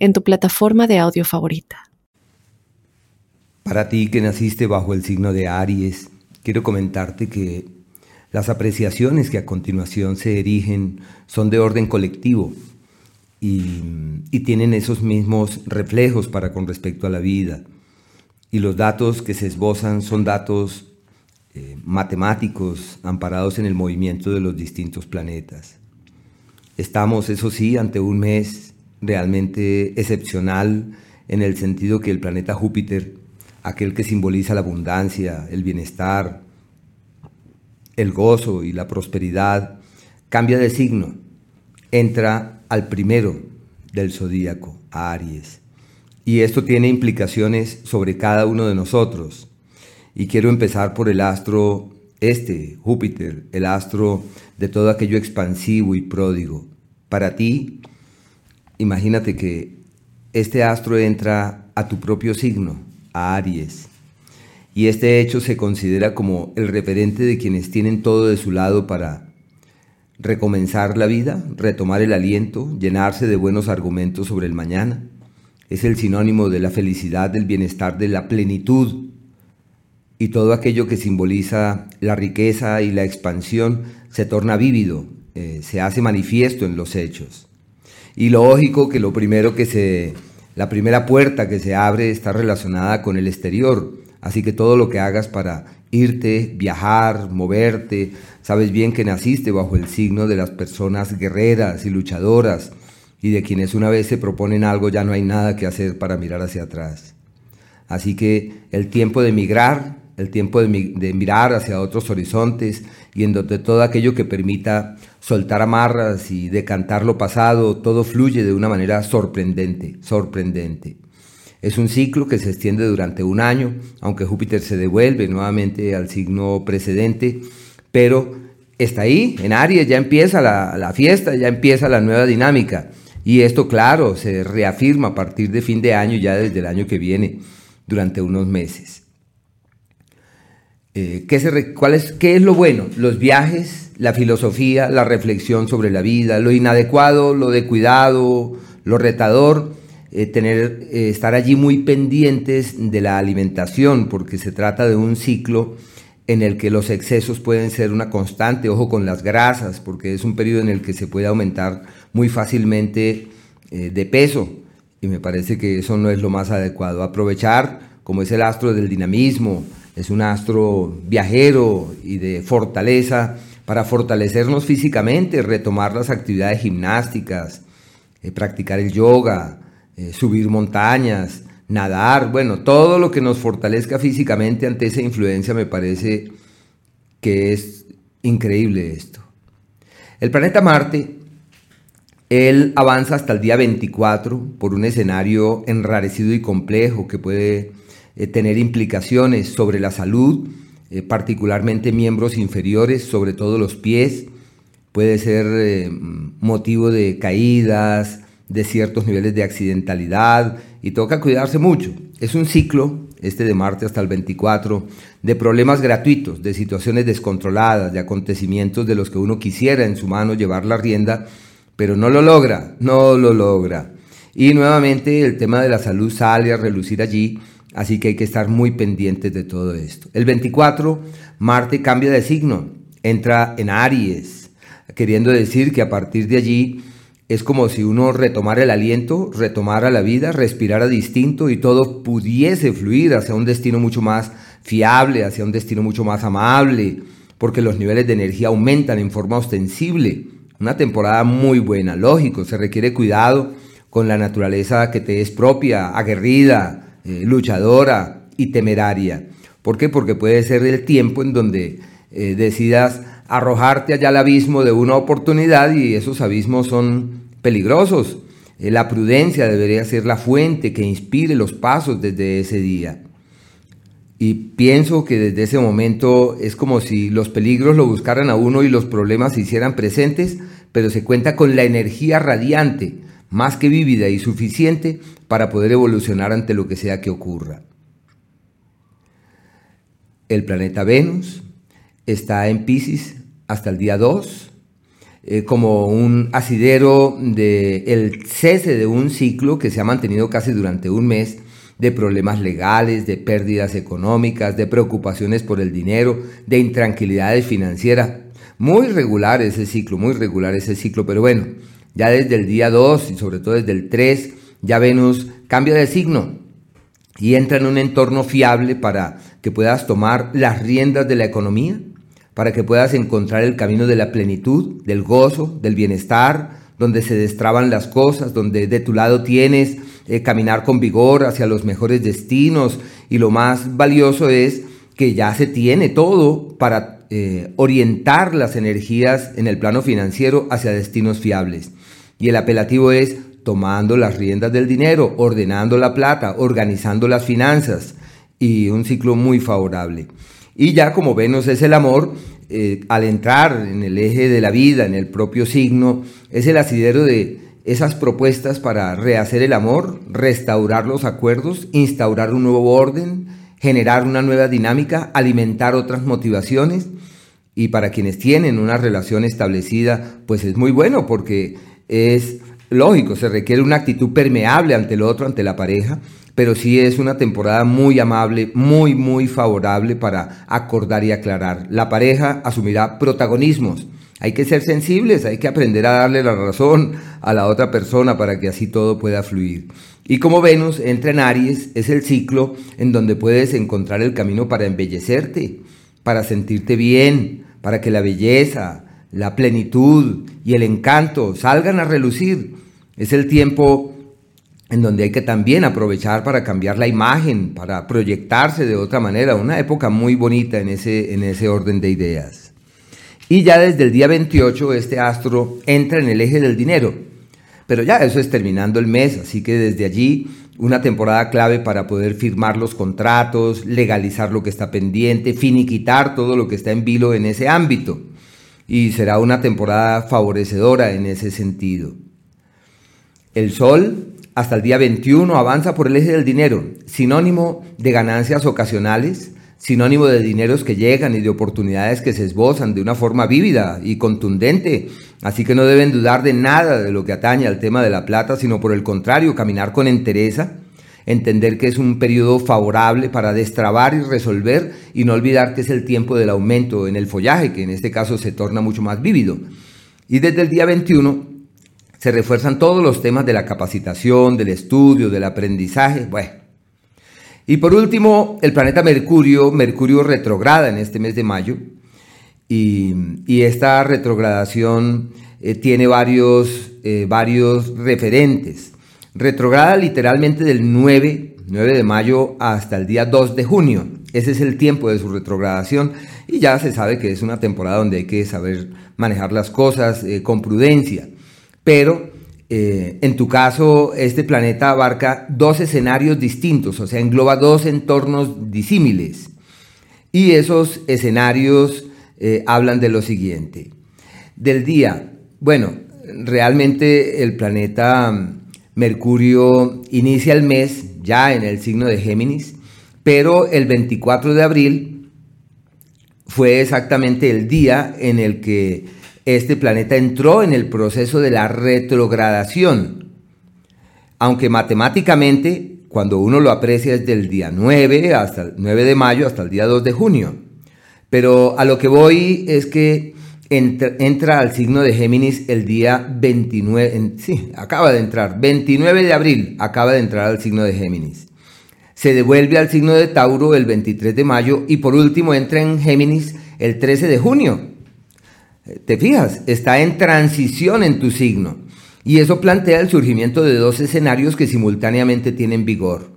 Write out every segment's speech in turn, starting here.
en tu plataforma de audio favorita. Para ti que naciste bajo el signo de Aries, quiero comentarte que las apreciaciones que a continuación se erigen son de orden colectivo y, tienen esos mismos reflejos para con respecto a la vida. Y los datos que se esbozan son datos eh, matemáticos amparados en el movimiento de los distintos planetas. Estamos, eso sí, ante un mes realmente excepcional en el sentido que el planeta Júpiter, aquel que simboliza la abundancia, el bienestar, el gozo y la prosperidad, cambia de signo, entra al primero del zodíaco, a Aries. Y esto tiene implicaciones sobre cada uno de nosotros. Y quiero empezar por el astro este, Júpiter, el astro de todo aquello expansivo y pródigo. Para ti, imagínate que este astro entra a tu propio signo, a Aries, y este hecho se considera como el referente de quienes tienen todo de su lado para recomenzar la vida, retomar el aliento, llenarse de buenos argumentos sobre el mañana. Es el sinónimo de la felicidad, del bienestar, de la plenitud y todo aquello que simboliza la riqueza y la expansión se torna vívido, eh, se hace manifiesto en los hechos. Y lógico que lo primero que se, la primera puerta que se abre está relacionada con el exterior. Así que todo lo que hagas para irte, viajar, moverte, sabes bien que naciste bajo el signo de las personas guerreras y luchadoras y de quienes una vez se proponen algo ya no hay nada que hacer para mirar hacia atrás. Así que el tiempo de migrar, el tiempo de, mirar hacia otros horizontes y en donde todo aquello que permita soltar amarras y decantar lo pasado, todo fluye de una manera sorprendente, sorprendente. Es un ciclo que se extiende durante un año, aunque Júpiter se devuelve nuevamente al signo precedente, pero está ahí, en Aries, ya empieza la, fiesta, ya empieza la nueva dinámica. Y esto, claro, se reafirma a partir de fin de año, ya desde el año que viene, durante unos meses. Eh, ¿qué, es, ¿Qué es lo bueno? Los viajes, la filosofía, la reflexión sobre la vida, lo inadecuado, lo de cuidado, lo retador, eh, tener, eh, estar allí muy pendientes de la alimentación, porque se trata de un ciclo en el que los excesos pueden ser una constante, ojo con las grasas, porque es un periodo en el que se puede aumentar muy fácilmente de peso, y me parece que eso no es lo más adecuado. Aprovechar, como es el astro del dinamismo, es un astro viajero y de fortaleza para fortalecernos físicamente, retomar las actividades gimnásticas, eh, practicar el yoga, eh, subir montañas, nadar, bueno, todo lo que nos fortalezca físicamente ante esa influencia me parece que es increíble esto. El planeta Marte, él avanza hasta el día 24 por un escenario enrarecido y complejo que puede eh, tener implicaciones sobre la salud, eh, particularmente miembros inferiores, sobre todo los pies. Puede ser eh, motivo de caídas, de ciertos niveles de accidentalidad y toca cuidarse mucho. Es un ciclo, este de Marte hasta el 24, de problemas gratuitos, de situaciones descontroladas, de acontecimientos de los que uno quisiera en su mano llevar la rienda, pero no lo logra, no lo logra. Y nuevamente el tema de la salud sale a relucir allí Así que hay que estar muy pendientes de todo esto. El 24, Marte cambia de signo, entra en Aries, queriendo decir que a partir de allí es como si uno retomara el aliento, retomara la vida, respirara distinto y todo pudiese fluir hacia un destino mucho más fiable, hacia un destino mucho más amable, porque los niveles de energía aumentan en forma ostensible. Una temporada muy buena, lógico, se requiere cuidado con la naturaleza que te es propia, aguerrida, eh, luchadora y temeraria. ¿Por qué? Porque puede ser el tiempo en donde eh, decidas arrojarte allá al abismo de una oportunidad y esos abismos son peligrosos. Eh, la prudencia debería ser la fuente que inspire los pasos desde ese día. Y pienso que desde ese momento es como si los peligros lo buscaran a uno y los problemas se hicieran presentes, pero se cuenta con la energía radiante, más que vívida y suficiente para poder evolucionar ante lo que sea que ocurra. El planeta Venus está en Pisces hasta el día 2, eh, como un asidero del el cese de un ciclo que se ha mantenido casi durante un mes de problemas legales, de pérdidas económicas, de preocupaciones por el dinero, de intranquilidades financieras. Muy regular ese ciclo, muy regular ese ciclo, pero bueno, ya desde el día 2 y sobre todo desde el 3, ya Venus cambia de signo y entra en un entorno fiable para que puedas tomar las riendas de la economía, para que puedas encontrar el camino de la plenitud, del gozo, del bienestar, donde se destraban las cosas, donde de tu lado tienes eh, caminar con vigor hacia los mejores destinos. Y lo más valioso es que ya se tiene todo para eh, orientar las energías en el plano financiero hacia destinos fiables. Y el apelativo es tomando las riendas del dinero, ordenando la plata, organizando las finanzas y un ciclo muy favorable. Y ya como Venus es el amor, eh, al entrar en el eje de la vida, en el propio signo, es el asidero de esas propuestas para rehacer el amor, restaurar los acuerdos, instaurar un nuevo orden, generar una nueva dinámica, alimentar otras motivaciones. Y para quienes tienen una relación establecida, pues es muy bueno porque es lógico, se requiere una actitud permeable ante el otro, ante la pareja, pero sí es una temporada muy amable, muy, muy favorable para acordar y aclarar. La pareja asumirá protagonismos hay que ser sensibles, hay que aprender a darle la razón a la otra persona para que así todo pueda fluir. Y como Venus entra en Aries, es el ciclo en donde puedes encontrar el camino para embellecerte, para sentirte bien, para que la belleza, la plenitud y el encanto salgan a relucir. Es el tiempo en donde hay que también aprovechar para cambiar la imagen, para proyectarse de otra manera, una época muy bonita en ese, en ese orden de ideas. Y ya desde el día 28 este astro entra en el eje del dinero. Pero ya eso es terminando el mes, así que desde allí una temporada clave para poder firmar los contratos, legalizar lo que está pendiente, finiquitar todo lo que está en vilo en ese ámbito. Y será una temporada favorecedora en ese sentido. El Sol hasta el día 21 avanza por el eje del dinero, sinónimo de ganancias ocasionales, sinónimo de dineros que llegan y de oportunidades que se esbozan de una forma vívida y contundente. Así que no deben dudar de nada de lo que atañe al tema de la plata, sino por el contrario, caminar con entereza, entender que es un periodo favorable para destrabar y resolver y no olvidar que es el tiempo del aumento en el follaje, que en este caso se torna mucho más vívido. Y desde el día 21 se refuerzan todos los temas de la capacitación, del estudio, del aprendizaje. Bueno, y por último, el planeta Mercurio, Mercurio retrograda en este mes de mayo, y, esta retrogradación eh, tiene varios, eh, varios referentes. Retrograda literalmente del 9, 9 de mayo hasta el día 2 de junio. Ese es el tiempo de su retrogradación y ya se sabe que es una temporada donde hay que saber manejar las cosas eh, con prudencia. Pero eh, en tu caso, este planeta abarca dos escenarios distintos, o sea, engloba dos entornos disímiles. Y esos escenarios eh, hablan de lo siguiente. Del día, bueno, realmente el planeta mm, Mercurio inicia el mes ya en el signo de Géminis, pero el 24 de abril fue exactamente el día en el que este planeta entró en el proceso de la retrogradación. Aunque matemáticamente, cuando uno lo aprecia es del día 9 hasta el 9 de mayo hasta el día 2 de junio. Pero a lo que voy es que entra, al signo de Géminis el día 29, sí, acaba de entrar, 29 de abril acaba de entrar al signo de Géminis. Se devuelve al signo de Tauro el 23 de mayo y por último entra en Géminis el 13 de junio. ¿Te fijas? Está en transición en tu signo. Y eso plantea el surgimiento de dos escenarios que simultáneamente tienen vigor.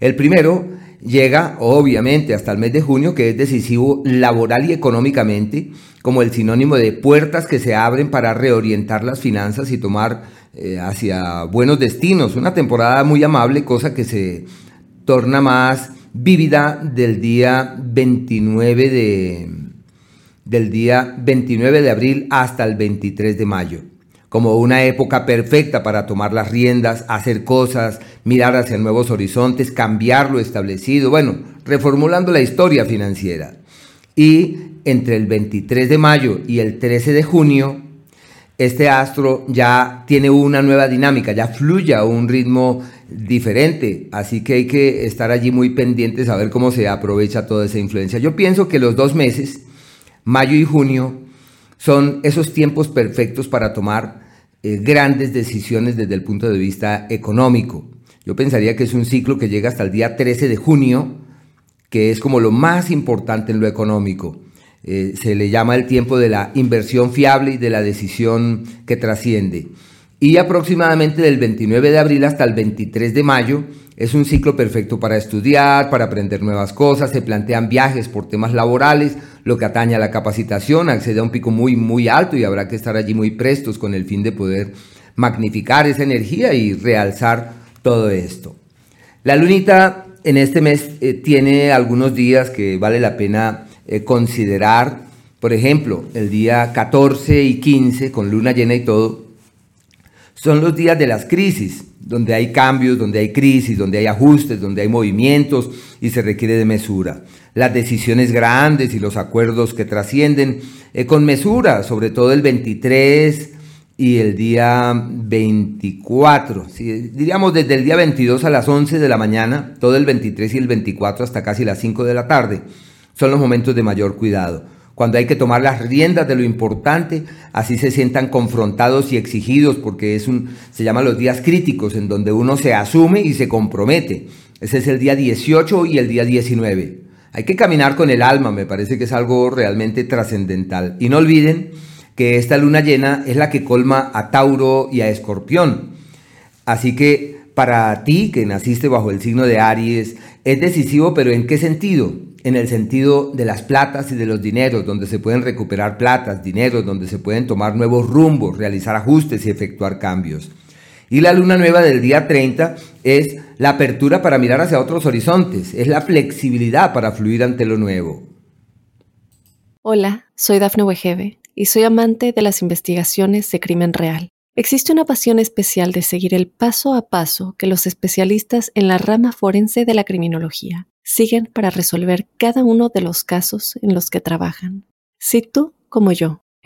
El primero llega obviamente hasta el mes de junio, que es decisivo laboral y económicamente, como el sinónimo de puertas que se abren para reorientar las finanzas y tomar eh, hacia buenos destinos. Una temporada muy amable, cosa que se torna más vívida del día 29 de, del día 29 de abril hasta el 23 de mayo como una época perfecta para tomar las riendas, hacer cosas, mirar hacia nuevos horizontes, cambiar lo establecido, bueno, reformulando la historia financiera. Y entre el 23 de mayo y el 13 de junio, este astro ya tiene una nueva dinámica, ya fluye a un ritmo diferente, así que hay que estar allí muy pendientes a ver cómo se aprovecha toda esa influencia. Yo pienso que los dos meses, mayo y junio, son esos tiempos perfectos para tomar eh, grandes decisiones desde el punto de vista económico. Yo pensaría que es un ciclo que llega hasta el día 13 de junio, que es como lo más importante en lo económico. Eh, se le llama el tiempo de la inversión fiable y de la decisión que trasciende. Y aproximadamente del 29 de abril hasta el 23 de mayo es un ciclo perfecto para estudiar, para aprender nuevas cosas, se plantean viajes por temas laborales, lo que atañe a la capacitación, accede a un pico muy, muy alto y habrá que estar allí muy prestos con el fin de poder magnificar esa energía y realzar todo esto. La lunita en este mes eh, tiene algunos días que vale la pena eh, considerar, por ejemplo, el día 14 y 15 con luna llena y todo, son los días de las crisis donde hay cambios, donde hay crisis, donde hay ajustes, donde hay movimientos y se requiere de mesura. Las decisiones grandes y los acuerdos que trascienden eh, con mesura, sobre todo el 23 y el día 24, diríamos desde el día 22 a las 11 de la mañana, todo el 23 y el 24 hasta casi las 5 de la tarde, son los momentos de mayor cuidado cuando hay que tomar las riendas de lo importante, así se sientan confrontados y exigidos, porque es un, se llaman los días críticos, en donde uno se asume y se compromete. Ese es el día 18 y el día 19. Hay que caminar con el alma, me parece que es algo realmente trascendental. Y no olviden que esta luna llena es la que colma a Tauro y a Escorpión. Así que para ti, que naciste bajo el signo de Aries, es decisivo, pero ¿en qué sentido? en el sentido de las platas y de los dineros, donde se pueden recuperar platas, dineros, donde se pueden tomar nuevos rumbos, realizar ajustes y efectuar cambios. Y la luna nueva del día 30 es la apertura para mirar hacia otros horizontes, es la flexibilidad para fluir ante lo nuevo. Hola, soy Dafne Wegebe y soy amante de las investigaciones de crimen real. Existe una pasión especial de seguir el paso a paso que los especialistas en la rama forense de la criminología siguen para resolver cada uno de los casos en los que trabajan. Si tú, como yo,